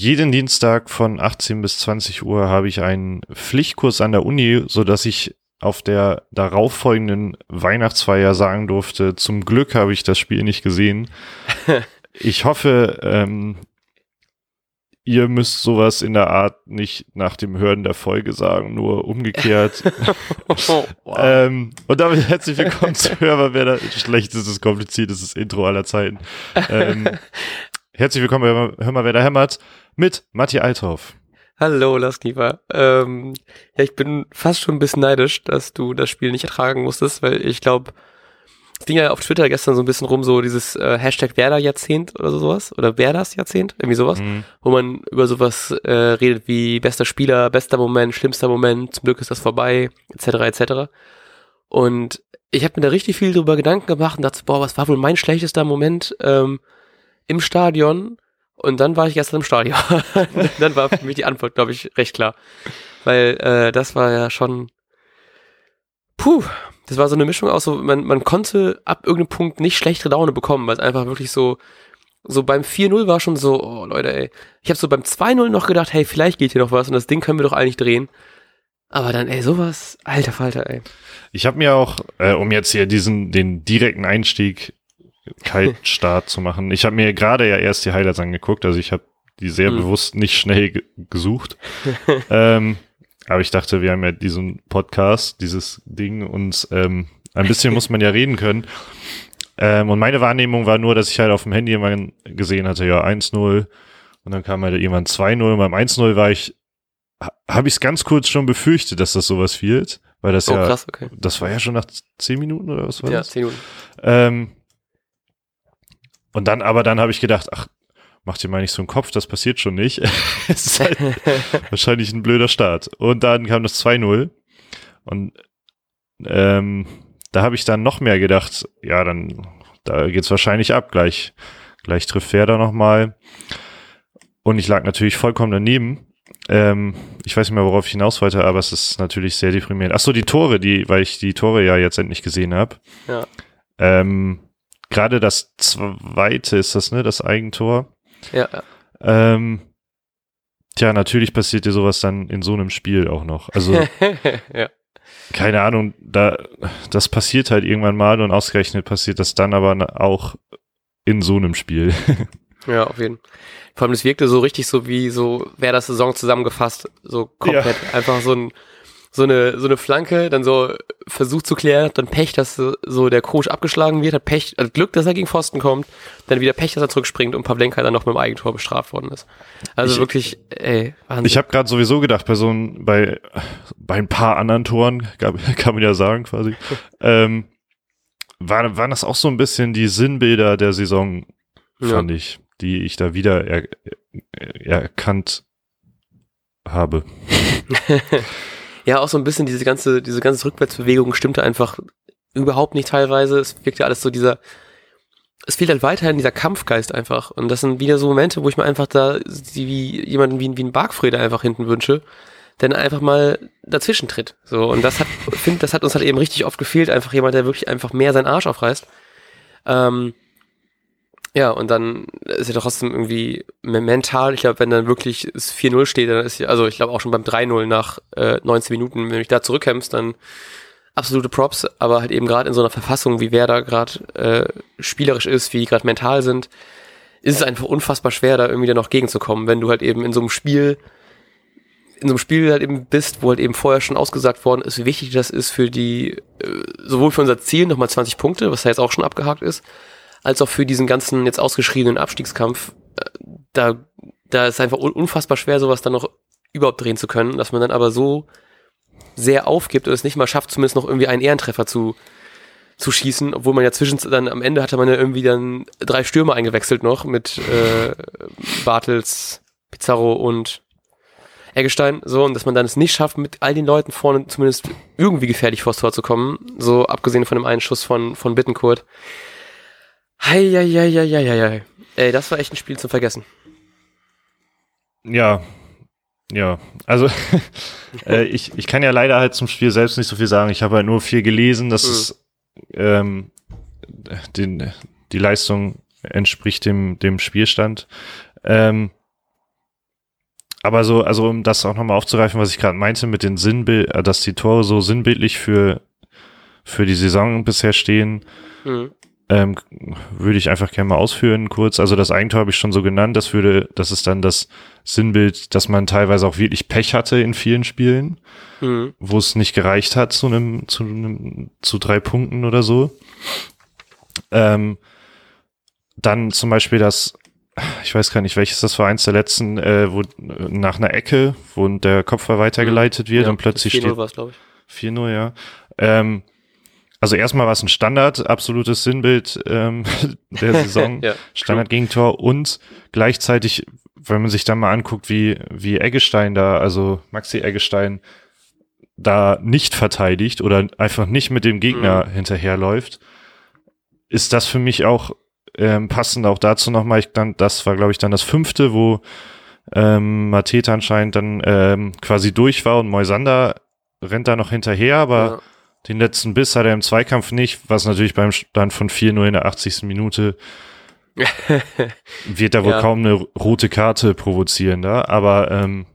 jeden Dienstag von 18 bis 20 Uhr habe ich einen Pflichtkurs an der Uni, so dass ich auf der darauffolgenden Weihnachtsfeier sagen durfte, zum Glück habe ich das Spiel nicht gesehen. Ich hoffe, ähm, ihr müsst sowas in der Art nicht nach dem Hören der Folge sagen, nur umgekehrt. wow. ähm, und damit herzlich willkommen zu Hörbar, wer das schlechtestes, kompliziertestes Intro aller Zeiten. Ähm, herzlich willkommen bei Hör mal, wer da hämmert mit Matti Althoff. Hallo, Laskniva. Ähm, ja, ich bin fast schon ein bisschen neidisch, dass du das Spiel nicht ertragen musstest, weil ich glaube, es ging ja auf Twitter gestern so ein bisschen rum, so dieses äh, Hashtag Werder-Jahrzehnt oder sowas, oder Werders-Jahrzehnt, irgendwie sowas, mhm. wo man über sowas äh, redet wie bester Spieler, bester Moment, schlimmster Moment, zum Glück ist das vorbei, etc., etc. Und ich habe mir da richtig viel drüber Gedanken gemacht und dachte, boah, was war wohl mein schlechtester Moment ähm, im Stadion? Und dann war ich gestern im Stadion. dann war für mich die Antwort, glaube ich, recht klar. Weil äh, das war ja schon. Puh, das war so eine Mischung aus so, man, man konnte ab irgendeinem Punkt nicht schlechtere Laune bekommen, weil es einfach wirklich so, so beim 4-0 war schon so, oh Leute, ey. Ich habe so beim 2-0 noch gedacht, hey, vielleicht geht hier noch was und das Ding können wir doch eigentlich drehen. Aber dann, ey, sowas, alter Falter, ey. Ich habe mir auch, äh, um jetzt hier diesen, den direkten Einstieg Kaltstart zu machen, ich habe mir gerade ja erst die Highlights angeguckt, also ich habe die sehr hm. bewusst nicht schnell gesucht. ähm, aber ich dachte, wir haben ja diesen Podcast, dieses Ding und ähm, ein bisschen muss man ja reden können. Ähm, und meine Wahrnehmung war nur, dass ich halt auf dem Handy irgendwann gesehen hatte, ja, 1-0 und dann kam halt irgendwann 2-0 und beim 1-0 war ich, habe ich es ganz kurz schon befürchtet, dass das sowas wird, weil das oh, ja, krass, okay. das war ja schon nach 10 Minuten oder was war ja, das? Ja, 10 Minuten. Ähm, und dann, aber dann habe ich gedacht, ach, mach dir mal nicht so einen Kopf, das passiert schon nicht. es ist halt wahrscheinlich ein blöder Start. Und dann kam das 2-0 und ähm, da habe ich dann noch mehr gedacht, ja, dann da geht's wahrscheinlich ab, gleich, gleich trifft Werder nochmal. Und ich lag natürlich vollkommen daneben. Ähm, ich weiß nicht mehr, worauf ich hinaus wollte, aber es ist natürlich sehr deprimierend. Ach so, die Tore, die, weil ich die Tore ja jetzt endlich gesehen habe. Ja. Ähm, Gerade das zweite ist das, ne, das Eigentor. Ja. Ähm, tja, natürlich passiert dir sowas dann in so einem Spiel auch noch. Also, ja. keine Ahnung, da, das passiert halt irgendwann mal und ausgerechnet passiert das dann aber auch in so einem Spiel. ja, auf jeden Fall. Vor allem, es wirkte so richtig so wie so, wäre das Saison zusammengefasst, so komplett. Ja. Einfach so ein, so eine, so eine Flanke, dann so versucht zu klären, dann Pech, dass so der Coach abgeschlagen wird, hat Pech, also Glück, dass er gegen Pfosten kommt, dann wieder Pech, dass er zurückspringt und Pavlenka dann noch mit dem Eigentor bestraft worden ist. Also ich, wirklich, ey, Wahnsinn. Ich habe gerade sowieso gedacht, bei so ein, bei, bei ein paar anderen Toren, kann man ja sagen quasi, ähm, war, waren das auch so ein bisschen die Sinnbilder der Saison, fand ja. ich, die ich da wieder er, er, erkannt habe. ja auch so ein bisschen diese ganze, diese ganze Rückwärtsbewegung stimmte einfach überhaupt nicht teilweise. Es wirkte alles so dieser, es fehlt halt weiterhin dieser Kampfgeist einfach. Und das sind wieder so Momente, wo ich mir einfach da wie jemanden wie, wie ein Bargfrede einfach hinten wünsche, der einfach mal dazwischen tritt. So, und das hat, finde, das hat uns halt eben richtig oft gefehlt, einfach jemand, der wirklich einfach mehr seinen Arsch aufreißt. Ähm, ja, und dann ist ja trotzdem irgendwie mental, ich glaube, wenn dann wirklich es 4-0 steht, dann ist ja, also ich glaube auch schon beim 3-0 nach äh, 19 Minuten, wenn du dich da zurückkämpfst, dann absolute Props, aber halt eben gerade in so einer Verfassung, wie wer da gerade äh, spielerisch ist, wie die gerade mental sind, ist es einfach unfassbar schwer, da irgendwie dann noch gegenzukommen, wenn du halt eben in so einem Spiel, in so einem Spiel halt eben bist, wo halt eben vorher schon ausgesagt worden ist, wie wichtig das ist für die, äh, sowohl für unser Ziel, nochmal 20 Punkte, was da jetzt auch schon abgehakt ist, als auch für diesen ganzen jetzt ausgeschriebenen Abstiegskampf, äh, da, da ist einfach unfassbar schwer, sowas dann noch überhaupt drehen zu können, dass man dann aber so sehr aufgibt und es nicht mal schafft, zumindest noch irgendwie einen Ehrentreffer zu, zu schießen, obwohl man ja zwischen dann am Ende hatte man ja irgendwie dann drei Stürmer eingewechselt noch mit äh, Bartels, Pizarro und Eggestein, so, und dass man dann es nicht schafft, mit all den Leuten vorne zumindest irgendwie gefährlich vors Tor zu kommen, so abgesehen von dem einen Schuss von, von Bittenkurt. Heieieiei. Ey, das war echt ein Spiel zum Vergessen. Ja, ja, also äh, ich, ich kann ja leider halt zum Spiel selbst nicht so viel sagen. Ich habe halt nur viel gelesen, dass mhm. es ähm, den, die Leistung entspricht dem, dem Spielstand. Ähm, aber so, also um das auch nochmal aufzugreifen, was ich gerade meinte mit den Sinnbild, äh, dass die Tore so sinnbildlich für, für die Saison bisher stehen, mhm. Ähm, würde ich einfach gerne mal ausführen kurz. Also das Eigentor habe ich schon so genannt, das würde, das ist dann das Sinnbild, dass man teilweise auch wirklich Pech hatte in vielen Spielen, mhm. wo es nicht gereicht hat zu einem, zu einem, zu drei Punkten oder so. Ähm, dann zum Beispiel das ich weiß gar nicht, welches das war, eins der letzten, äh, wo nach einer Ecke, wo der Kopfball weitergeleitet wird ja, und plötzlich 4 steht. 4-0, ja. Ähm, also erstmal war es ein Standard, absolutes Sinnbild ähm, der Saison, ja, Standard-Gegentor und gleichzeitig, wenn man sich dann mal anguckt, wie, wie Eggestein da, also Maxi Eggestein da nicht verteidigt oder einfach nicht mit dem Gegner mhm. hinterherläuft, ist das für mich auch ähm, passend auch dazu nochmal, ich dann, das war glaube ich dann das fünfte, wo ähm, Mateta anscheinend dann ähm, quasi durch war und Moisander rennt da noch hinterher, aber ja. Den letzten Biss hat er im Zweikampf nicht, was natürlich beim Stand von 4-0 in der 80. Minute wird da wohl ja. kaum eine rote Karte provozieren da, aber ähm,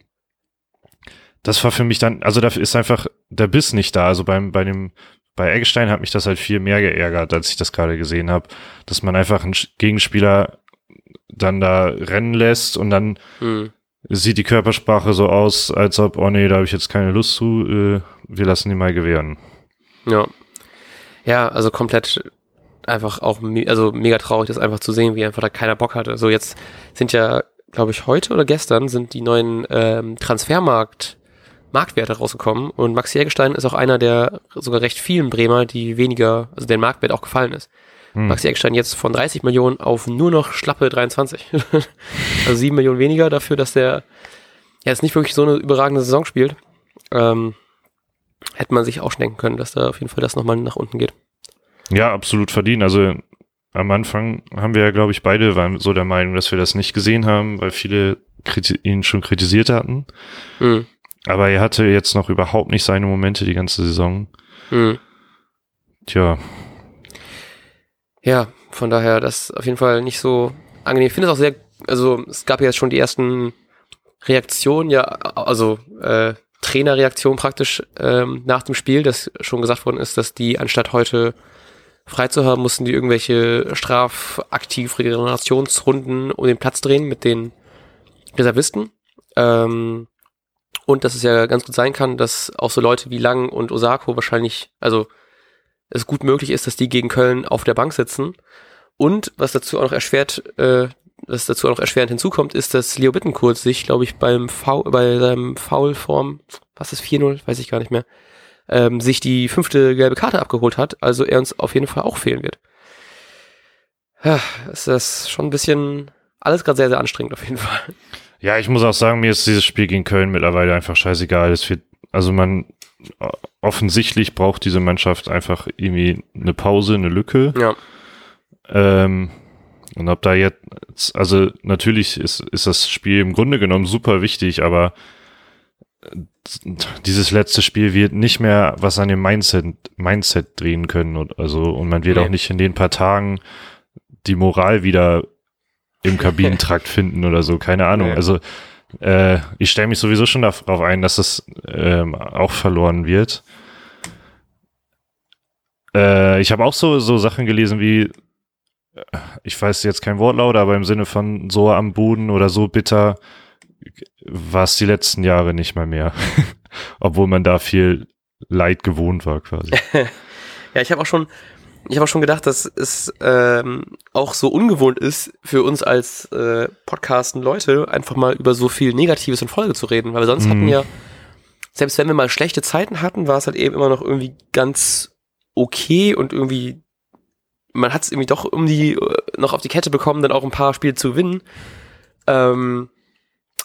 das war für mich dann, also da ist einfach der Biss nicht da. Also beim, bei dem bei Eggestein hat mich das halt viel mehr geärgert, als ich das gerade gesehen habe, dass man einfach einen Gegenspieler dann da rennen lässt und dann mhm. sieht die Körpersprache so aus, als ob, oh nee, da habe ich jetzt keine Lust zu, äh, wir lassen die mal gewähren. Ja. Ja, also komplett einfach auch, me also mega traurig, das einfach zu sehen, wie einfach da keiner Bock hatte. So jetzt sind ja, glaube ich, heute oder gestern sind die neuen ähm, Transfermarkt Marktwerte rausgekommen und Maxi Eggestein ist auch einer der sogar recht vielen Bremer, die weniger, also der Marktwert auch gefallen ist. Hm. Maxi Eggestein jetzt von 30 Millionen auf nur noch schlappe 23. also 7 Millionen weniger dafür, dass der jetzt nicht wirklich so eine überragende Saison spielt. Ähm, hätte man sich auch schenken können, dass da auf jeden Fall das nochmal nach unten geht. Ja, absolut verdient. Also am Anfang haben wir ja, glaube ich, beide waren so der Meinung, dass wir das nicht gesehen haben, weil viele ihn schon kritisiert hatten. Mhm. Aber er hatte jetzt noch überhaupt nicht seine Momente die ganze Saison. Mhm. Tja. Ja, von daher, das ist auf jeden Fall nicht so angenehm. Ich finde es auch sehr, also es gab ja jetzt schon die ersten Reaktionen, ja, also äh, Trainerreaktion praktisch ähm, nach dem Spiel, dass schon gesagt worden ist, dass die anstatt heute frei zu haben, mussten die irgendwelche strafaktiv Regenerationsrunden um den Platz drehen mit den Reservisten. Ähm, und dass es ja ganz gut sein kann, dass auch so Leute wie Lang und Osako wahrscheinlich, also es gut möglich ist, dass die gegen Köln auf der Bank sitzen. Und was dazu auch noch erschwert, äh, was dazu auch noch erschwerend hinzukommt, ist, dass Leo Bittencourt sich, glaube ich, beim Foul, bei seinem Foulform, was ist 4-0, weiß ich gar nicht mehr, ähm, sich die fünfte gelbe Karte abgeholt hat, also er uns auf jeden Fall auch fehlen wird. Ja, ist das schon ein bisschen alles gerade sehr, sehr anstrengend auf jeden Fall. Ja, ich muss auch sagen, mir ist dieses Spiel gegen Köln mittlerweile einfach scheißegal. Es wird, also man offensichtlich braucht diese Mannschaft einfach irgendwie eine Pause, eine Lücke. Ja. Ähm, und ob da jetzt, also natürlich ist, ist das Spiel im Grunde genommen super wichtig, aber dieses letzte Spiel wird nicht mehr was an dem Mindset, Mindset drehen können und also und man wird nee. auch nicht in den paar Tagen die Moral wieder im Kabinentrakt finden oder so, keine Ahnung. Ja. Also äh, ich stelle mich sowieso schon darauf ein, dass es ähm, auch verloren wird. Äh, ich habe auch so, so Sachen gelesen wie, äh, ich weiß jetzt kein Wortlaut, aber im Sinne von so am Boden oder so bitter war es die letzten Jahre nicht mal mehr. Obwohl man da viel Leid gewohnt war quasi. ja, ich habe auch schon ich habe auch schon gedacht, dass es ähm, auch so ungewohnt ist für uns als äh, Podcasten Leute, einfach mal über so viel Negatives in Folge zu reden, weil wir sonst mhm. hatten ja, selbst wenn wir mal schlechte Zeiten hatten, war es halt eben immer noch irgendwie ganz okay und irgendwie, man hat es irgendwie doch um die, äh, noch auf die Kette bekommen, dann auch ein paar Spiele zu gewinnen. Ähm,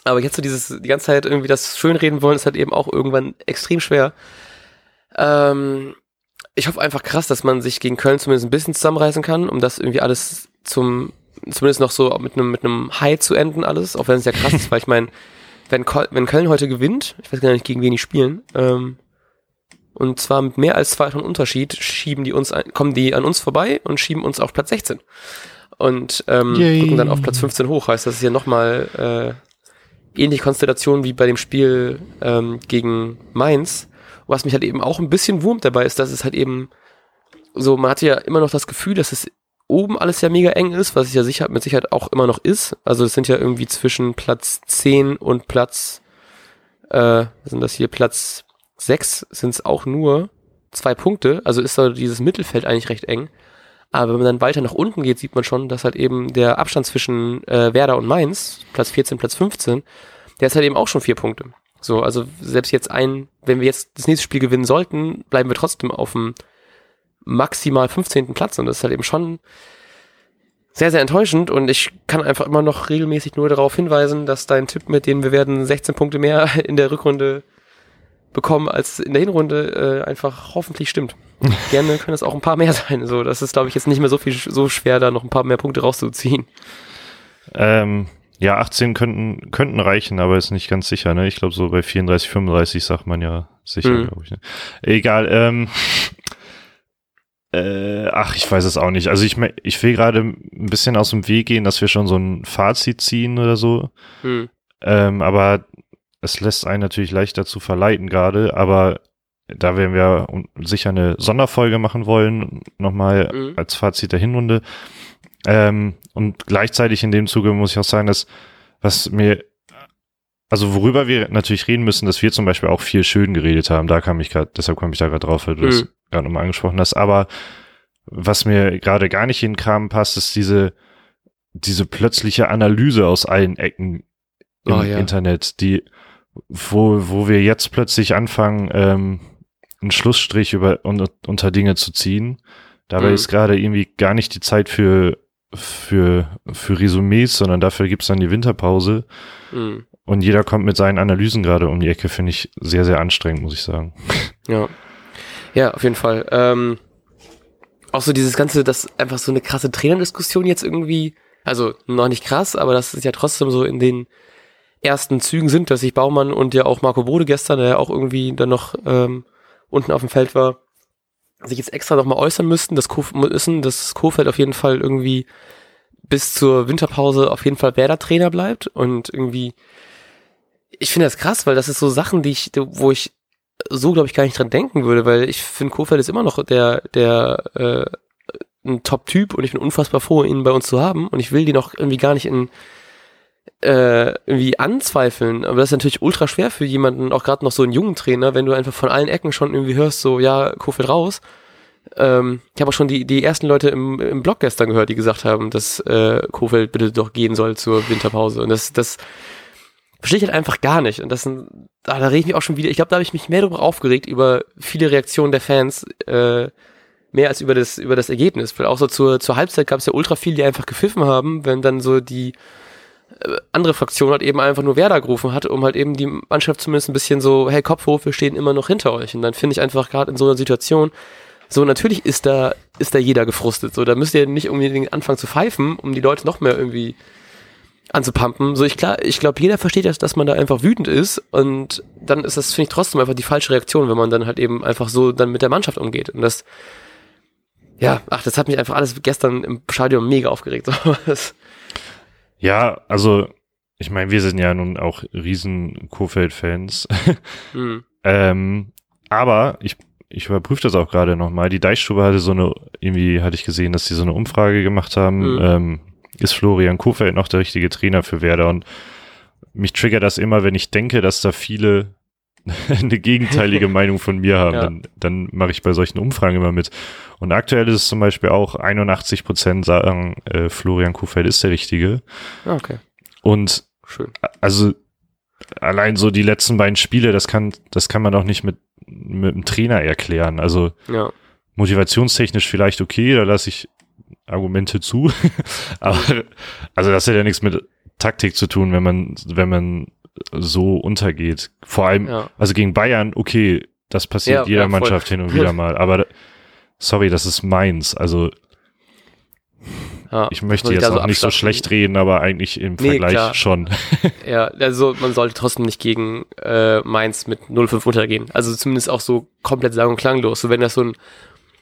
aber jetzt so dieses, die ganze Zeit irgendwie das schönreden wollen, ist halt eben auch irgendwann extrem schwer. Ähm, ich hoffe einfach krass, dass man sich gegen Köln zumindest ein bisschen zusammenreißen kann, um das irgendwie alles zum, zumindest noch so mit einem, mit einem High zu enden alles, auch wenn es ja krass ist, weil ich meine, wenn, wenn Köln heute gewinnt, ich weiß gar nicht, gegen wen die spielen, ähm, und zwar mit mehr als zwei Tonnen Unterschied schieben die uns, ein, kommen die an uns vorbei und schieben uns auf Platz 16. Und ähm, rücken dann auf Platz 15 hoch. Heißt, das ist ja nochmal äh, ähnliche Konstellation wie bei dem Spiel ähm, gegen Mainz. Was mich halt eben auch ein bisschen wurmt dabei ist, dass es halt eben so, man hatte ja immer noch das Gefühl, dass es oben alles ja mega eng ist, was es ja sicher, mit Sicherheit auch immer noch ist. Also es sind ja irgendwie zwischen Platz 10 und Platz, äh, was sind das hier, Platz 6 sind es auch nur zwei Punkte. Also ist da dieses Mittelfeld eigentlich recht eng. Aber wenn man dann weiter nach unten geht, sieht man schon, dass halt eben der Abstand zwischen äh, Werder und Mainz, Platz 14, Platz 15, der ist halt eben auch schon vier Punkte. So, also selbst jetzt ein, wenn wir jetzt das nächste Spiel gewinnen sollten, bleiben wir trotzdem auf dem maximal 15. Platz und das ist halt eben schon sehr, sehr enttäuschend und ich kann einfach immer noch regelmäßig nur darauf hinweisen, dass dein Tipp mit dem wir werden 16 Punkte mehr in der Rückrunde bekommen als in der Hinrunde äh, einfach hoffentlich stimmt. Gerne können es auch ein paar mehr sein. So, das ist, glaube ich, jetzt nicht mehr so viel so schwer, da noch ein paar mehr Punkte rauszuziehen. Ähm, ja, 18 könnten, könnten reichen, aber ist nicht ganz sicher. Ne? Ich glaube, so bei 34, 35 sagt man ja sicher, mhm. glaube ich. Ne? Egal. Ähm, äh, ach, ich weiß es auch nicht. Also ich, ich will gerade ein bisschen aus dem Weg gehen, dass wir schon so ein Fazit ziehen oder so. Hm. Ähm, aber es lässt einen natürlich leicht dazu verleiten gerade, aber da werden wir sicher eine Sonderfolge machen wollen, nochmal mhm. als Fazit der Hinrunde. Ähm, und gleichzeitig in dem Zuge muss ich auch sagen, dass was mir, also worüber wir natürlich reden müssen, dass wir zum Beispiel auch viel schön geredet haben, da kam ich gerade, deshalb komme ich da gerade drauf, weil du mhm. das gerade nochmal angesprochen hast. Aber was mir gerade gar nicht in den Kram passt, ist diese, diese plötzliche Analyse aus allen Ecken im oh, ja. Internet, die, wo, wo wir jetzt plötzlich anfangen, ähm, einen Schlussstrich über, un, unter Dinge zu ziehen. Dabei mhm. ist gerade irgendwie gar nicht die Zeit für, für, für Resümees, sondern dafür gibt's dann die Winterpause. Mhm. Und jeder kommt mit seinen Analysen gerade um die Ecke, finde ich sehr, sehr anstrengend, muss ich sagen. Ja. Ja, auf jeden Fall. Ähm, auch so dieses Ganze, dass einfach so eine krasse Trainerdiskussion jetzt irgendwie, also noch nicht krass, aber das ist ja trotzdem so in den ersten Zügen sind, dass sich Baumann und ja auch Marco Bode gestern, der ja auch irgendwie dann noch ähm, unten auf dem Feld war, sich jetzt extra nochmal äußern müssten, dass, Kof müssen, dass Kofeld auf jeden Fall irgendwie bis zur Winterpause auf jeden Fall Werder-Trainer bleibt. Und irgendwie ich finde das krass, weil das ist so Sachen, die ich, wo ich so, glaube ich, gar nicht dran denken würde, weil ich finde, Kofeld ist immer noch der, der äh, ein Top-Typ und ich bin unfassbar froh, ihn bei uns zu haben. Und ich will die noch irgendwie gar nicht in äh, irgendwie anzweifeln, aber das ist natürlich ultra schwer für jemanden, auch gerade noch so einen jungen Trainer, wenn du einfach von allen Ecken schon irgendwie hörst, so, ja, Kofeld raus. Ähm, ich habe auch schon die, die ersten Leute im, im Blog gestern gehört, die gesagt haben, dass äh, Kofeld bitte doch gehen soll zur Winterpause. Und das, das verstehe ich halt einfach gar nicht. Und das sind, da, da rede ich mich auch schon wieder, ich glaube, da habe ich mich mehr darüber aufgeregt, über viele Reaktionen der Fans, äh, mehr als über das, über das Ergebnis. Weil auch so zur, zur Halbzeit gab es ja ultra viel, die einfach gepfiffen haben, wenn dann so die andere Fraktion halt eben einfach nur Werder gerufen hat, um halt eben die Mannschaft zumindest ein bisschen so, hey, Kopf hoch, wir stehen immer noch hinter euch. Und dann finde ich einfach gerade in so einer Situation, so natürlich ist da, ist da jeder gefrustet. So, da müsst ihr nicht unbedingt anfangen zu pfeifen, um die Leute noch mehr irgendwie anzupumpen. So, ich klar, ich glaube, jeder versteht das, dass man da einfach wütend ist und dann ist das, finde ich, trotzdem einfach die falsche Reaktion, wenn man dann halt eben einfach so dann mit der Mannschaft umgeht. Und das, ja, ach, das hat mich einfach alles gestern im Stadion mega aufgeregt. ja, also, ich meine, wir sind ja nun auch riesen Kofeld-Fans. mhm. ähm, aber ich, ich überprüfe das auch gerade nochmal. Die Deichstube hatte so eine, irgendwie hatte ich gesehen, dass sie so eine Umfrage gemacht haben, mhm. ähm, ist Florian Kofeld noch der richtige Trainer für Werder und mich triggert das immer, wenn ich denke, dass da viele eine gegenteilige Meinung von mir haben, ja. dann, dann mache ich bei solchen Umfragen immer mit. Und aktuell ist es zum Beispiel auch 81 Prozent sagen, äh, Florian Kofeld ist der Richtige. Ah, okay. Und Schön. also allein so die letzten beiden Spiele, das kann, das kann man auch nicht mit, mit einem Trainer erklären. Also ja. motivationstechnisch vielleicht okay, da lasse ich Argumente zu. Aber also das hat ja nichts mit Taktik zu tun, wenn man, wenn man so untergeht. Vor allem, ja. also gegen Bayern, okay, das passiert ja, jeder ja, Mannschaft hin und wieder mal. Aber sorry, das ist meins. Also ich möchte jetzt auch so nicht so schlecht reden, aber eigentlich im nee, Vergleich klar. schon. Ja, also man sollte trotzdem nicht gegen äh, Mainz mit 0-5 untergehen. Also zumindest auch so komplett sang- und klanglos. So wenn das so ein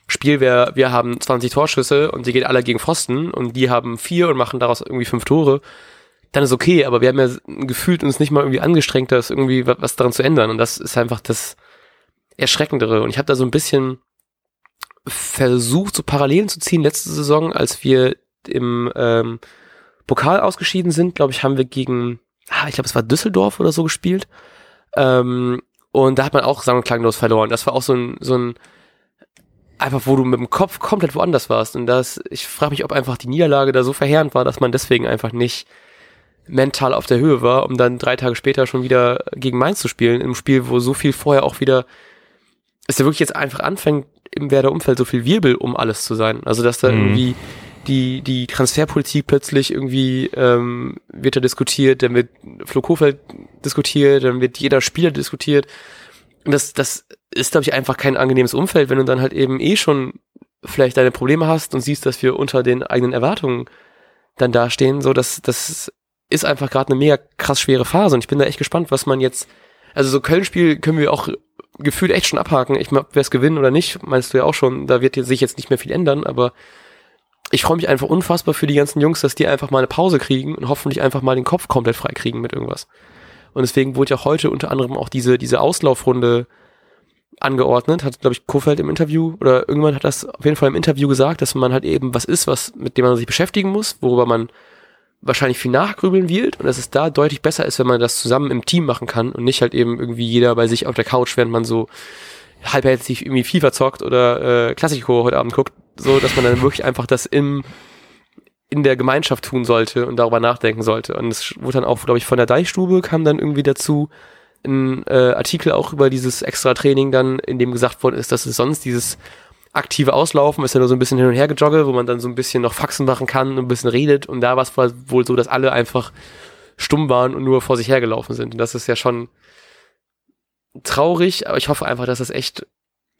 Spiel wäre, wir haben 20 Torschüsse und die gehen alle gegen Pfosten und die haben vier und machen daraus irgendwie fünf Tore, dann ist okay, aber wir haben ja gefühlt uns nicht mal irgendwie angestrengt, das irgendwie was, daran zu ändern. Und das ist einfach das Erschreckendere. Und ich habe da so ein bisschen versucht, so Parallelen zu ziehen. Letzte Saison, als wir im ähm, Pokal ausgeschieden sind, glaube ich, haben wir gegen, ah, ich glaube, es war Düsseldorf oder so gespielt. Ähm, und da hat man auch sang- und klanglos verloren. Das war auch so ein, so ein, einfach wo du mit dem Kopf komplett woanders warst. Und das, ich frage mich, ob einfach die Niederlage da so verheerend war, dass man deswegen einfach nicht mental auf der Höhe war, um dann drei Tage später schon wieder gegen Mainz zu spielen, im Spiel, wo so viel vorher auch wieder, es ja wirklich jetzt einfach anfängt, im Werder Umfeld so viel Wirbel um alles zu sein. Also dass da Mhm. irgendwie die, die Transferpolitik plötzlich irgendwie ähm, wird da diskutiert, dann wird Flo Kofeld diskutiert, dann wird jeder Spieler diskutiert. Und das, das ist, glaube ich, einfach kein angenehmes Umfeld, wenn du dann halt eben eh schon vielleicht deine Probleme hast und siehst, dass wir unter den eigenen Erwartungen dann dastehen. So, das, das ist einfach gerade eine mega krass schwere Phase. Und ich bin da echt gespannt, was man jetzt. Also so Köln-Spiel können wir auch gefühlt echt schon abhaken. Ich meine, wir es gewinnen oder nicht, meinst du ja auch schon. Da wird jetzt- sich jetzt nicht mehr viel ändern, aber ich freue mich einfach unfassbar für die ganzen Jungs, dass die einfach mal eine Pause kriegen und hoffentlich einfach mal den Kopf komplett frei kriegen mit irgendwas. Und deswegen wurde ja heute unter anderem auch diese, diese Auslaufrunde angeordnet, hat, glaube ich, Kofeld im Interview oder irgendwann hat das auf jeden Fall im Interview gesagt, dass man halt eben was ist, was, mit dem man sich beschäftigen muss, worüber man wahrscheinlich viel nachgrübeln wird und dass es da deutlich besser ist, wenn man das zusammen im Team machen kann und nicht halt eben irgendwie jeder bei sich auf der Couch, während man so halbherzig irgendwie FIFA zockt oder äh, Klassiko heute Abend guckt, so dass man dann wirklich einfach das im in der Gemeinschaft tun sollte und darüber nachdenken sollte. Und es wurde dann auch, glaube ich, von der Deichstube kam dann irgendwie dazu ein äh, Artikel auch über dieses extra Training dann, in dem gesagt worden ist, dass es sonst dieses aktive Auslaufen ist ja nur so ein bisschen hin und her gejogge, wo man dann so ein bisschen noch Faxen machen kann und ein bisschen redet. Und da war es wohl so, dass alle einfach stumm waren und nur vor sich hergelaufen sind. Und das ist ja schon traurig, aber ich hoffe einfach, dass es echt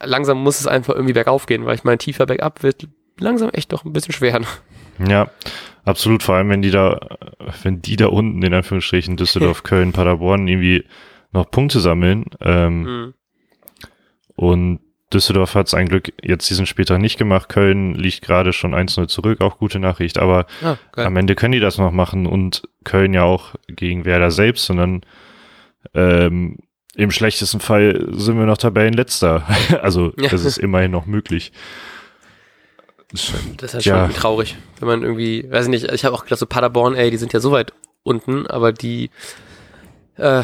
langsam muss es einfach irgendwie bergauf gehen, weil ich meine, tiefer bergab wird langsam echt doch ein bisschen schwer. Ja, absolut. Vor allem, wenn die da, wenn die da unten in Anführungsstrichen Düsseldorf, Köln, Paderborn irgendwie noch Punkte sammeln. Ähm, Mhm. Und Düsseldorf hat es ein Glück jetzt diesen Spieltag nicht gemacht. Köln liegt gerade schon 1-0 zurück, auch gute Nachricht. Aber Ah, am Ende können die das noch machen und Köln ja auch gegen Werder selbst, sondern ähm, im schlechtesten Fall sind wir noch Tabellenletzter. also Ja. das ist immerhin noch möglich. Das ist halt Ja. schon traurig, wenn man irgendwie, weiß ich nicht, ich habe auch gedacht, so Paderborn, ey, die sind ja so weit unten, aber die, äh,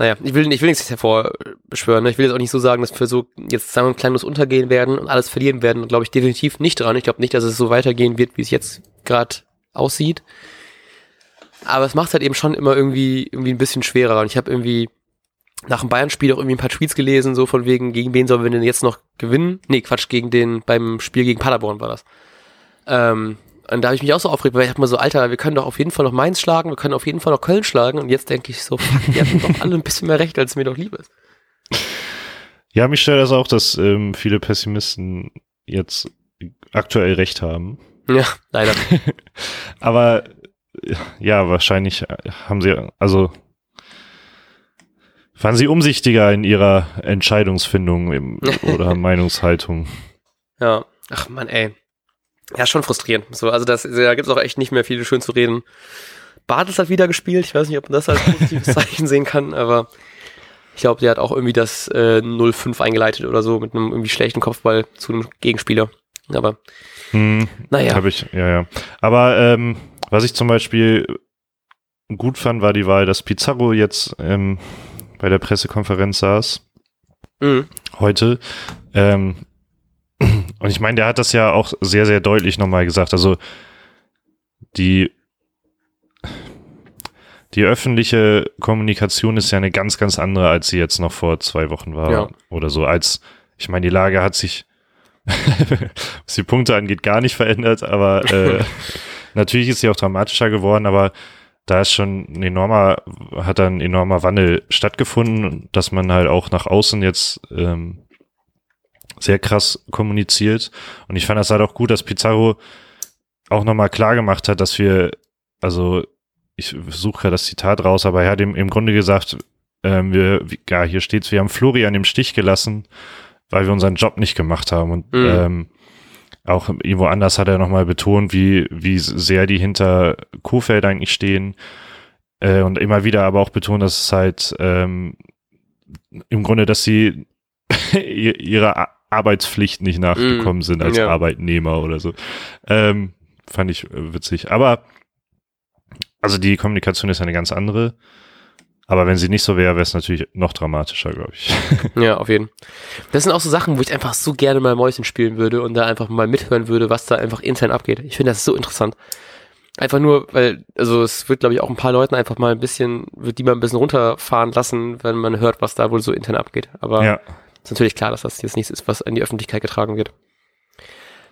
naja, ich will, ich will nichts hervorbeschwören, ne? ich will jetzt auch nicht so sagen, dass wir so jetzt sagen wir kleinlos untergehen werden und alles verlieren werden, glaube ich definitiv nicht dran. Ich glaube nicht, dass es so weitergehen wird, wie es jetzt gerade aussieht. Aber es macht halt eben schon immer irgendwie, irgendwie ein bisschen schwerer und ich habe irgendwie nach dem Bayern-Spiel auch irgendwie ein paar Tweets gelesen, so von wegen, gegen wen sollen wir denn jetzt noch gewinnen? Nee, Quatsch, gegen den, beim Spiel gegen Paderborn war das. Ähm, und da habe ich mich auch so aufgeregt, weil ich hab mal so, Alter, wir können doch auf jeden Fall noch Mainz schlagen, wir können auf jeden Fall noch Köln schlagen. Und jetzt denke ich so, fuck, die hatten doch alle ein bisschen mehr Recht, als mir doch lieb ist. Ja, mich stört das auch, dass ähm, viele Pessimisten jetzt aktuell recht haben. Ja, leider. Aber ja, wahrscheinlich haben sie, also waren sie umsichtiger in ihrer Entscheidungsfindung im, oder Meinungshaltung. Ja, ach man, ey. Ja, schon frustrierend. So, also das, da gibt's auch echt nicht mehr viel schön zu reden. Bartels hat wieder gespielt. Ich weiß nicht, ob man das als positives Zeichen sehen kann, aber ich glaube, der hat auch irgendwie das äh, 0-5 eingeleitet oder so mit einem irgendwie schlechten Kopfball zu einem Gegenspieler. Aber Hm, naja. Habe ich, ja, ja. Aber ähm, was ich zum Beispiel gut fand, war die Wahl, dass Pizarro jetzt ähm, bei der Pressekonferenz saß. Mhm. heute. Ähm, und ich meine, der hat das ja auch sehr, sehr deutlich nochmal gesagt. Also die, die öffentliche Kommunikation ist ja eine ganz, ganz andere, als sie jetzt noch vor zwei Wochen war Ja. oder so. Als, ich meine, die Lage hat sich, was die Punkte angeht, gar nicht verändert, aber äh, natürlich ist sie auch dramatischer geworden, aber da ist schon ein enormer, hat ein enormer Wandel stattgefunden, dass man halt auch nach außen jetzt ähm, sehr krass kommuniziert. Und ich fand das halt auch gut, dass Pizarro auch nochmal klar gemacht hat, dass wir, also ich suche ja das Zitat raus, aber er hat im, im Grunde gesagt, ähm, wir, ja, hier steht's, wir haben Florian im Stich gelassen, weil wir unseren Job nicht gemacht haben. Und Mhm. ähm, auch irgendwo anders hat er nochmal betont, wie, wie sehr die hinter Kofeld eigentlich stehen. Äh, und immer wieder aber auch betonen, dass es halt ähm, im Grunde, dass sie ihrer Arbeitspflicht nicht nachgekommen mm, sind als ja. Arbeitnehmer oder so. Ähm, fand ich äh, witzig. Aber also die Kommunikation ist eine ganz andere. Aber wenn sie nicht so wäre, wäre es natürlich noch dramatischer, glaube ich. Ja, auf jeden Fall. Das sind auch so Sachen, wo ich einfach so gerne mal Mäuschen spielen würde und da einfach mal mithören würde, was da einfach intern abgeht. Ich finde das so interessant. Einfach nur, weil, also es wird, glaube ich, auch ein paar Leuten einfach mal ein bisschen, wird die mal ein bisschen runterfahren lassen, wenn man hört, was da wohl so intern abgeht. Aber ja. Ist natürlich klar, dass das jetzt nichts ist, was an die Öffentlichkeit getragen wird.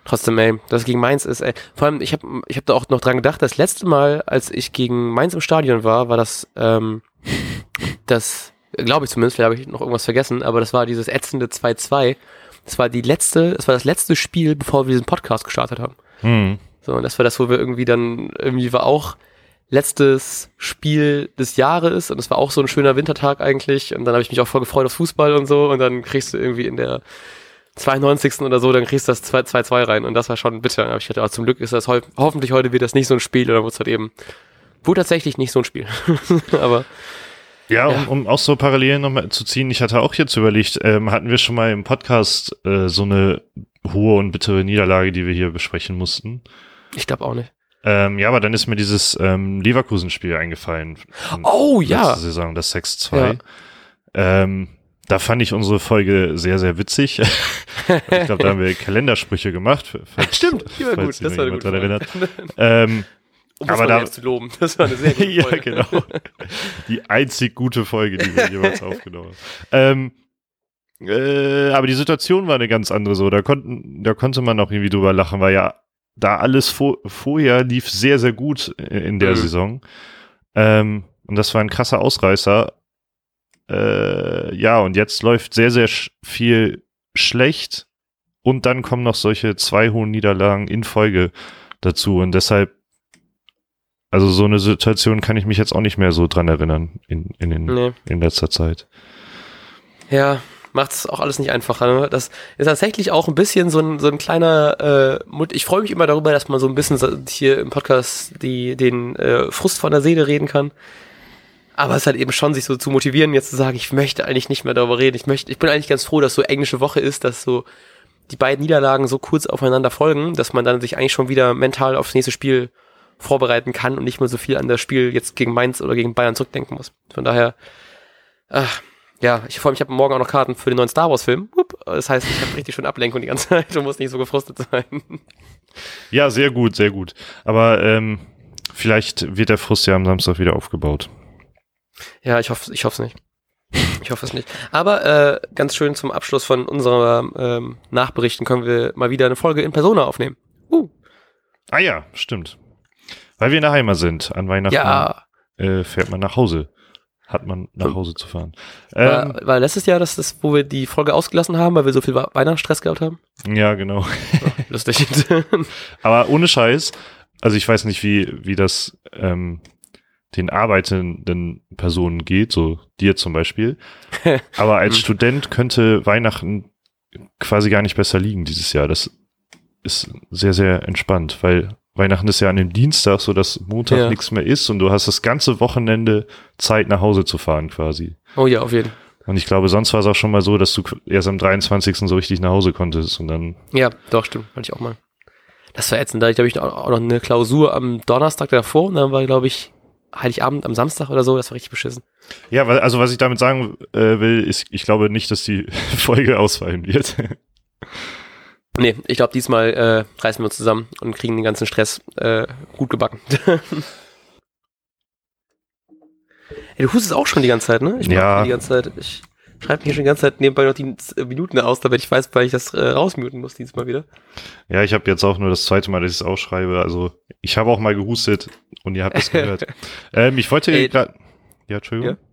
Trotzdem, ey, das gegen Mainz ist, ey. Vor allem, ich habe ich hab da auch noch dran gedacht, das letzte Mal, als ich gegen Mainz im Stadion war, war das, ähm, das, glaube ich zumindest, vielleicht habe ich noch irgendwas vergessen, aber das war dieses ätzende 2-2. Das war die letzte, das war das letzte Spiel, bevor wir diesen Podcast gestartet haben. Hm. So, und das war das, wo wir irgendwie dann, irgendwie war auch letztes Spiel des Jahres und es war auch so ein schöner Wintertag eigentlich und dann habe ich mich auch voll gefreut auf Fußball und so und dann kriegst du irgendwie in der 92. oder so, dann kriegst du das 2-2 rein und das war schon bitter. Aber ich dachte, oh, zum Glück ist das ho hoffentlich heute wird das nicht so ein Spiel oder wurde es halt eben, wurde tatsächlich nicht so ein Spiel. Aber ja, Um, um auch so Parallelen nochmal zu ziehen, ich hatte auch jetzt überlegt, ähm, hatten wir schon mal im Podcast äh, so eine hohe und bittere Niederlage, die wir hier besprechen mussten? Ich glaube auch nicht. Ähm, ja, aber dann ist mir dieses ähm, Leverkusen-Spiel eingefallen. Oh ja. Saison, das 6-2. Ja. Ähm, da fand ich unsere Folge sehr, sehr witzig. ich glaube, da haben wir Kalendersprüche gemacht. Falls, Stimmt, die war gut. Das war gut. Erinnert. ähm, um aber da, zu loben. Das war eine sehr gute ja, Folge. ja, genau. Die einzig gute Folge, die wir jemals aufgenommen haben. Ähm, äh, aber die Situation war eine ganz andere so. Da, konnten, da konnte man auch irgendwie drüber lachen, weil ja da alles vor, vorher lief sehr, sehr gut in der mhm. Saison. Ähm, und das war ein krasser Ausreißer. Äh, ja, und jetzt läuft sehr, sehr sch viel schlecht. Und dann kommen noch solche zwei hohen Niederlagen in Folge dazu. Und deshalb also so eine Situation kann ich mich jetzt auch nicht mehr so dran erinnern in, in, den, nee. in letzter Zeit. Ja, macht es auch alles nicht einfacher. Ne? Das ist tatsächlich auch ein bisschen so ein, so ein kleiner, äh, ich freue mich immer darüber, dass man so ein bisschen hier im Podcast die, den äh, Frust von der Seele reden kann. Aber es ist halt eben schon, sich so zu motivieren, jetzt zu sagen, ich möchte eigentlich nicht mehr darüber reden. Ich möchte, ich bin eigentlich ganz froh, dass so englische Woche ist, dass so die beiden Niederlagen so kurz aufeinander folgen, dass man dann sich eigentlich schon wieder mental aufs nächste Spiel vorbereiten kann und nicht mehr so viel an das Spiel jetzt gegen Mainz oder gegen Bayern zurückdenken muss. Von daher, ach, ja, ich freue mich, ich habe morgen auch noch Karten für den neuen Star Wars Film. Das heißt, ich habe richtig schön Ablenkung die ganze Zeit und muss nicht so gefrustet sein. Ja, sehr gut, sehr gut. Aber ähm, vielleicht wird der Frust ja am Samstag wieder aufgebaut. Ja, ich hoffe, ich hoffe es nicht. Ich hoffe es nicht. Aber äh, ganz schön zum Abschluss von unserer ähm, Nachberichten können wir mal wieder eine Folge in Persona aufnehmen. Uh. Ah ja, stimmt. Weil wir in der Heimat sind. An Weihnachten ja. äh, fährt man nach Hause. Hat man nach Hause zu fahren. Ähm, war, war letztes Jahr das, das, wo wir die Folge ausgelassen haben, weil wir so viel Weihnachtsstress gehabt haben? Ja, genau. Oh, lustig. Aber ohne Scheiß, also ich weiß nicht, wie, wie das ähm, den arbeitenden Personen geht, so dir zum Beispiel. Aber als. Student könnte Weihnachten quasi gar nicht besser liegen dieses Jahr. Das ist sehr, sehr entspannt, weil Weihnachten ist ja an dem Dienstag, so dass Montag ja. nichts mehr ist und du hast das ganze Wochenende Zeit nach Hause zu fahren quasi. Oh ja, auf jeden Fall. Und ich glaube, sonst war es auch schon mal so, dass du erst am 23. so richtig nach Hause konntest und dann. Ja, doch, stimmt, hatte ich auch mal. Das war ätzend. Da habe ich auch noch eine Klausur am Donnerstag davor und dann war, glaube ich, Heiligabend am Samstag oder so. Das war richtig beschissen. Ja, also was ich damit sagen äh, will, ist, ich glaube nicht, dass die Folge ausfallen wird. Nee, ich glaube, diesmal äh, reißen wir uns zusammen und kriegen den ganzen Stress äh, gut gebacken. Ey, du hustest auch schon die ganze Zeit, ne? Ich ja. die ganze Zeit. Ich schreibe mir schon die ganze Zeit nebenbei noch die Minuten aus, damit ich weiß, weil ich das äh, rausmuten muss diesmal wieder. Ja, ich habe jetzt auch nur das zweite Mal, dass ich es ausschreibe. Also ich habe auch mal gehustet und ihr habt es gehört. ähm, ich wollte gerade. Ja, Entschuldigung. Ja?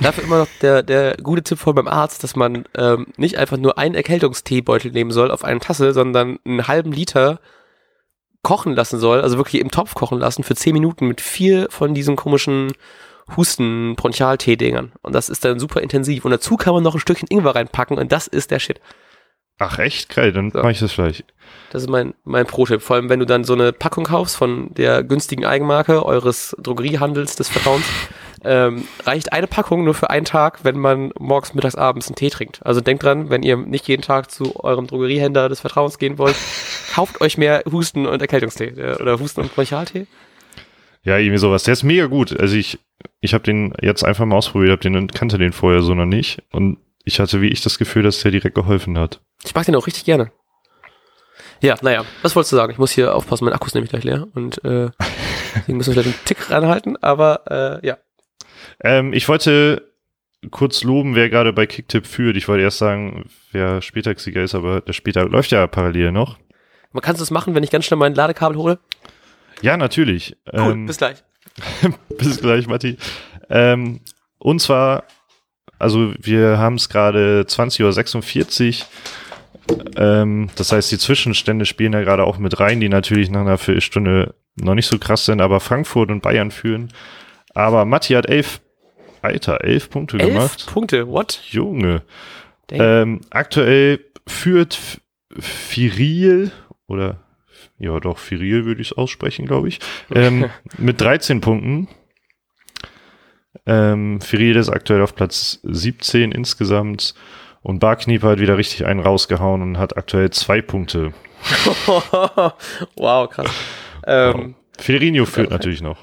Dafür immer noch der, der gute Tipp von beim Arzt, dass man ähm, nicht einfach nur einen Erkältungsteebeutel nehmen soll auf eine Tasse, sondern einen halben Liter kochen lassen soll, also wirklich im Topf kochen lassen für zehn Minuten mit vier von diesen komischen Husten Bronchialtee-Dingern. Und das ist dann super intensiv. Und dazu kann man noch ein Stückchen Ingwer reinpacken und das ist der Shit. Ach echt? Geil, dann So. mache ich das gleich. Das ist mein, mein Pro-Tipp. Vor allem, wenn du dann so eine Packung kaufst von der günstigen Eigenmarke eures Drogeriehandels des Vertrauens, ähm, reicht eine Packung nur für einen Tag, wenn man morgens, mittags, abends einen Tee trinkt. Also denkt dran, wenn ihr nicht jeden Tag zu eurem Drogeriehändler des Vertrauens gehen wollt, kauft euch mehr Husten- und Erkältungstee äh, oder Husten- und Bronchialtee. Ja, irgendwie sowas. Der ist mega gut. Also ich, ich habe den jetzt einfach mal ausprobiert, hab den kannte den vorher so noch nicht und ich hatte wie ich das Gefühl, dass der direkt geholfen hat. Ich mag den auch richtig gerne. Ja, naja, was wolltest du sagen? Ich muss hier aufpassen, mein Akku ist nämlich gleich leer und äh, deswegen müssen wir vielleicht einen Tick ranhalten, aber äh, ja. Ähm, ich wollte kurz loben, wer gerade bei Kicktipp führt. Ich wollte erst sagen, wer Spieltagssieger ist, aber der Spieltag läuft ja parallel noch. Man kann es machen, wenn ich ganz schnell mein Ladekabel hole. Ja, natürlich. Cool, Ähm, bis gleich. Bis gleich, Matti. Ähm, und zwar, also wir haben es gerade 20.46 Uhr. Ähm, das heißt, die Zwischenstände spielen da gerade auch mit rein, die natürlich nach einer Viertelstunde noch nicht so krass sind, aber Frankfurt und Bayern führen. Aber Matti hat elf, Alter, elf Punkte Elf gemacht. Punkte, what? Junge. Ähm, aktuell führt Firil oder ja doch, Firil würde ich es aussprechen, glaube ich, ähm, mit 13 Punkten. Ähm, Firil ist aktuell auf Platz 17 insgesamt und Barknieper hat wieder richtig einen rausgehauen und hat aktuell zwei Punkte. wow, krass. Ähm, Firinho führt natürlich noch.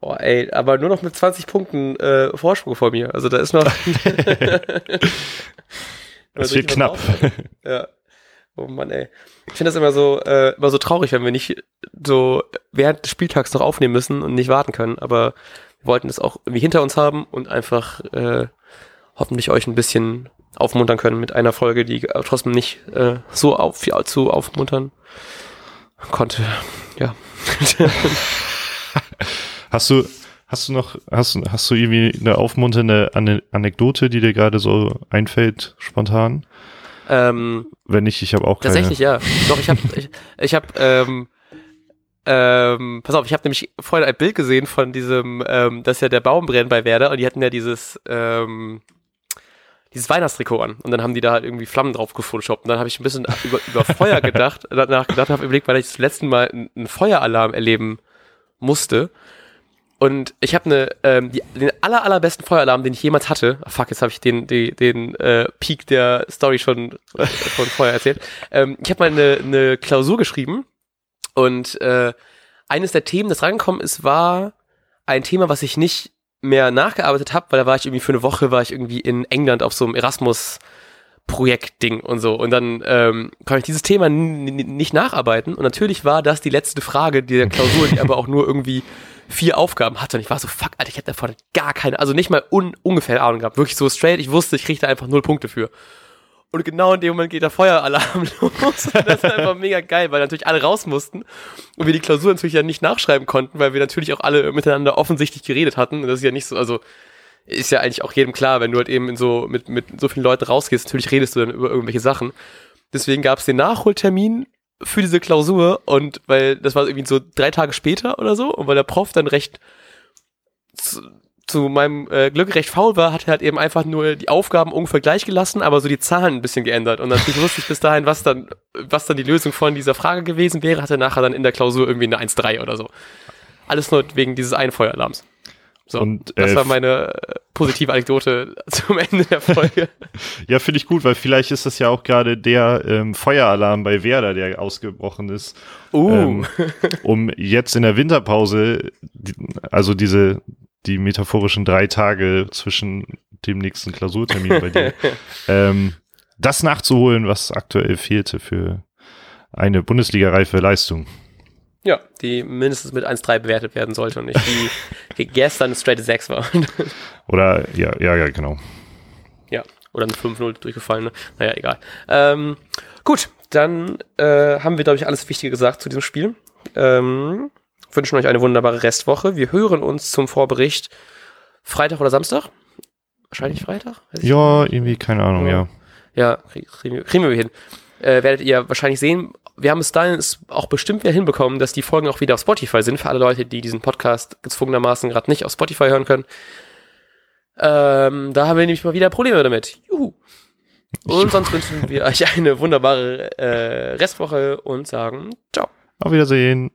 Oh, ey, aber nur noch mit 20 Punkten äh, Vorsprung vor mir. Also da ist noch. Es wird knapp. Ja. Oh Mann, ey. Ich finde das immer so, äh, immer so traurig, wenn wir nicht so während des Spieltags noch aufnehmen müssen und nicht warten können. Aber wir wollten das auch irgendwie hinter uns haben und einfach äh, hoffentlich euch ein bisschen aufmuntern können mit einer Folge, die trotzdem nicht äh, so auf, viel zu aufmuntern konnte. Ja. Hast du, hast du noch, hast, du- hast du irgendwie eine aufmunternde Ane Anekdote, die dir gerade so einfällt, spontan? ähm, Wenn nicht, ich habe auch keine. Tatsächlich, ja. Doch, ich habe, ich, ich habe, ähm, ähm, pass auf, ich habe nämlich vorhin ein Bild gesehen von diesem, ähm, dass ja der Baum brennt bei Werder und die hatten ja dieses, ähm, dieses Weihnachtstrikot an und dann haben die da halt irgendwie Flammen drauf gefotoshoppt und dann habe ich ein bisschen über, über Feuer gedacht, danach gedacht, habe überlegt, weil ich das letzte Mal einen Feueralarm erleben musste und ich habe eine, ähm, die, den aller, allerbesten Feueralarm, den ich jemals hatte. Ah, fuck, jetzt habe ich den, den, den äh, Peak der Story schon äh, von vorher erzählt. Ähm, ich habe mal eine, eine Klausur geschrieben und äh, eines der Themen, das rangekommen ist, war ein Thema, was ich nicht mehr nachgearbeitet habe, weil da war ich irgendwie für eine Woche, war ich irgendwie in England auf so einem Erasmus Projektding und so. Und dann ähm, konnte ich dieses Thema nicht nacharbeiten. Und natürlich war das die letzte Frage der Klausur, die aber auch nur irgendwie vier Aufgaben hatte. Und ich war so, fuck, Alter, ich hätte davon gar keine, also nicht mal un ungefähr Ahnung gehabt. Wirklich so straight, ich wusste, ich kriege da einfach null Punkte für. Und genau in dem Moment geht der Feueralarm los. Und das ist einfach mega geil, weil natürlich alle raus mussten und wir die Klausur natürlich ja nicht nachschreiben konnten, weil wir natürlich auch alle miteinander offensichtlich geredet hatten. Und das ist ja nicht so, also ist ja eigentlich auch jedem klar, wenn du halt eben in so mit, mit so vielen Leuten rausgehst, natürlich redest du dann über irgendwelche Sachen. Deswegen gab es den Nachholtermin für diese Klausur und weil das war irgendwie so drei Tage später oder so und weil der Prof dann recht zu, zu meinem äh, Glück recht faul war, hat er halt eben einfach nur die Aufgaben ungefähr gleich gelassen, aber so die Zahlen ein bisschen geändert und natürlich wusste ich bis dahin, was dann was dann die Lösung von dieser Frage gewesen wäre, hat er nachher dann in der Klausur irgendwie eine 1,3 oder so. Alles nur wegen dieses einen Feueralarms. So, Und, das äh, war meine äh, positive Anekdote zum Ende der Folge. Ja, finde ich gut, weil vielleicht ist das ja auch gerade der ähm, Feueralarm bei Werder, der ausgebrochen ist. Uh. Ähm, um jetzt in der Winterpause, die, also diese, die metaphorischen drei Tage zwischen dem nächsten Klausurtermin bei dir, ähm, das nachzuholen, was aktuell fehlte für eine Bundesliga-reife Leistung. Ja, die mindestens mit 1,3 bewertet werden sollte und nicht die, gestern straight 6 war. Oder, ja, ja, ja, genau. ja, oder ein 5-0 durchgefallen. Ne? Naja, egal. Ähm, gut, dann äh, haben wir, glaube ich, alles Wichtige gesagt zu diesem Spiel. Ähm, wünschen euch eine wunderbare Restwoche. Wir hören uns zum Vorbericht Freitag oder Samstag. Wahrscheinlich Freitag? Ja, irgendwie, keine Ahnung, ja. Ja, kriegen wir hin. Äh, werdet ihr wahrscheinlich sehen. Wir haben es es auch bestimmt wieder hinbekommen, dass die Folgen auch wieder auf Spotify sind, für alle Leute, die diesen Podcast gezwungenermaßen gerade nicht auf Spotify hören können. Ähm, da haben wir nämlich mal wieder Probleme damit. Juhu. Und sonst wünschen wir euch eine wunderbare äh, Restwoche und sagen ciao. Auf Wiedersehen.